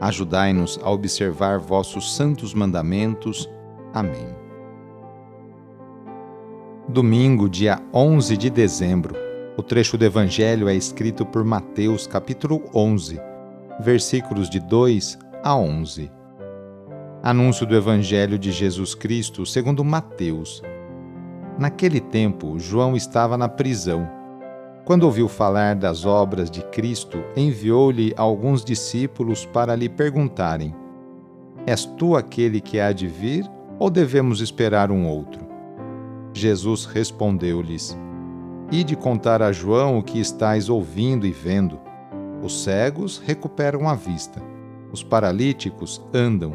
Ajudai-nos a observar vossos santos mandamentos. Amém. Domingo, dia 11 de dezembro. O trecho do Evangelho é escrito por Mateus, capítulo 11, versículos de 2 a 11. Anúncio do Evangelho de Jesus Cristo segundo Mateus. Naquele tempo, João estava na prisão quando ouviu falar das obras de Cristo, enviou-lhe alguns discípulos para lhe perguntarem: És tu aquele que há de vir ou devemos esperar um outro? Jesus respondeu-lhes: Ide contar a João o que estáis ouvindo e vendo. Os cegos recuperam a vista, os paralíticos andam,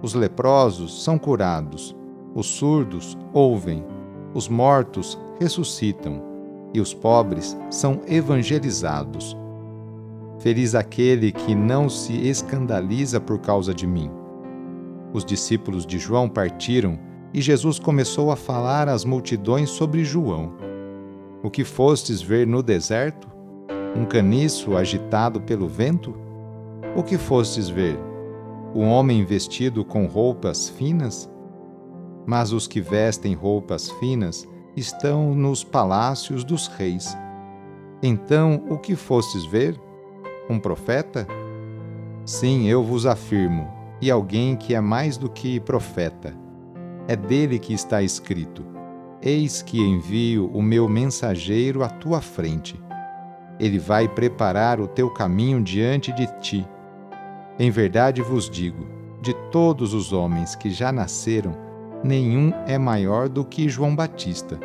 os leprosos são curados, os surdos ouvem, os mortos ressuscitam e os pobres são evangelizados. Feliz aquele que não se escandaliza por causa de mim. Os discípulos de João partiram e Jesus começou a falar às multidões sobre João. O que fostes ver no deserto? Um caniço agitado pelo vento? O que fostes ver? Um homem vestido com roupas finas? Mas os que vestem roupas finas estão nos palácios dos reis. Então, o que fostes ver? Um profeta? Sim, eu vos afirmo, e alguém que é mais do que profeta. É dele que está escrito: Eis que envio o meu mensageiro à tua frente. Ele vai preparar o teu caminho diante de ti. Em verdade vos digo: de todos os homens que já nasceram, nenhum é maior do que João Batista.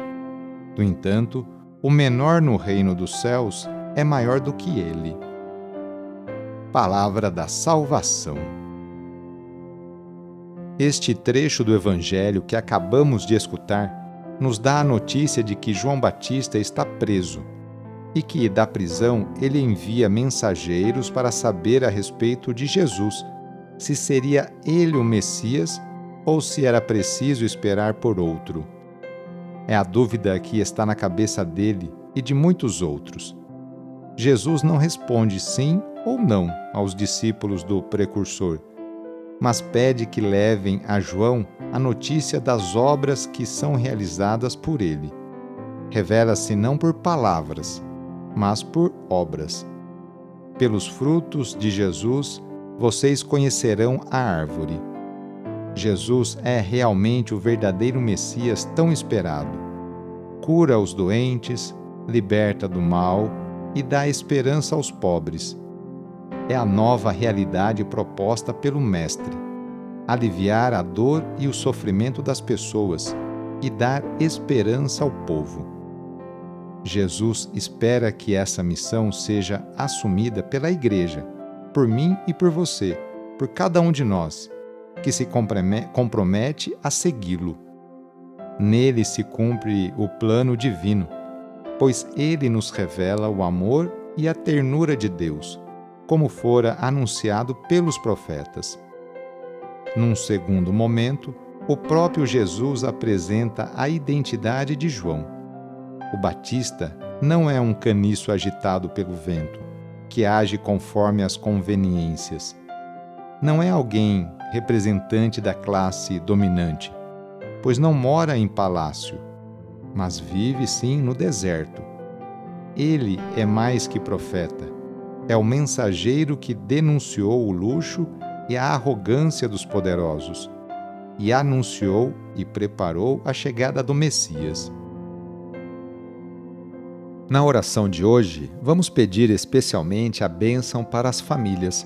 No entanto, o menor no reino dos céus é maior do que ele. Palavra da Salvação. Este trecho do Evangelho que acabamos de escutar nos dá a notícia de que João Batista está preso e que, da prisão, ele envia mensageiros para saber a respeito de Jesus, se seria ele o Messias ou se era preciso esperar por outro. É a dúvida que está na cabeça dele e de muitos outros. Jesus não responde sim ou não aos discípulos do precursor, mas pede que levem a João a notícia das obras que são realizadas por ele. Revela-se não por palavras, mas por obras. Pelos frutos de Jesus vocês conhecerão a árvore. Jesus é realmente o verdadeiro Messias tão esperado. Cura os doentes, liberta do mal e dá esperança aos pobres. É a nova realidade proposta pelo Mestre: aliviar a dor e o sofrimento das pessoas e dar esperança ao povo. Jesus espera que essa missão seja assumida pela Igreja, por mim e por você, por cada um de nós que se compromete a segui-lo. Nele se cumpre o plano divino, pois ele nos revela o amor e a ternura de Deus, como fora anunciado pelos profetas. Num segundo momento, o próprio Jesus apresenta a identidade de João. O Batista não é um caniço agitado pelo vento, que age conforme as conveniências. Não é alguém representante da classe dominante, pois não mora em palácio, mas vive sim no deserto. Ele é mais que profeta, é o mensageiro que denunciou o luxo e a arrogância dos poderosos, e anunciou e preparou a chegada do Messias. Na oração de hoje, vamos pedir especialmente a bênção para as famílias.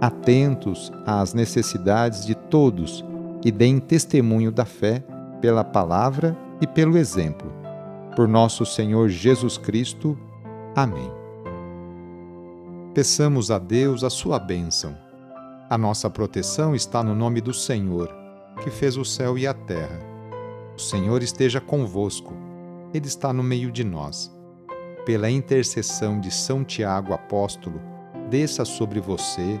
atentos às necessidades de todos e deem testemunho da fé pela palavra e pelo exemplo. Por nosso Senhor Jesus Cristo. Amém. Peçamos a Deus a sua bênção. A nossa proteção está no nome do Senhor que fez o céu e a terra. O Senhor esteja convosco, Ele está no meio de nós. Pela intercessão de São Tiago, apóstolo, desça sobre você,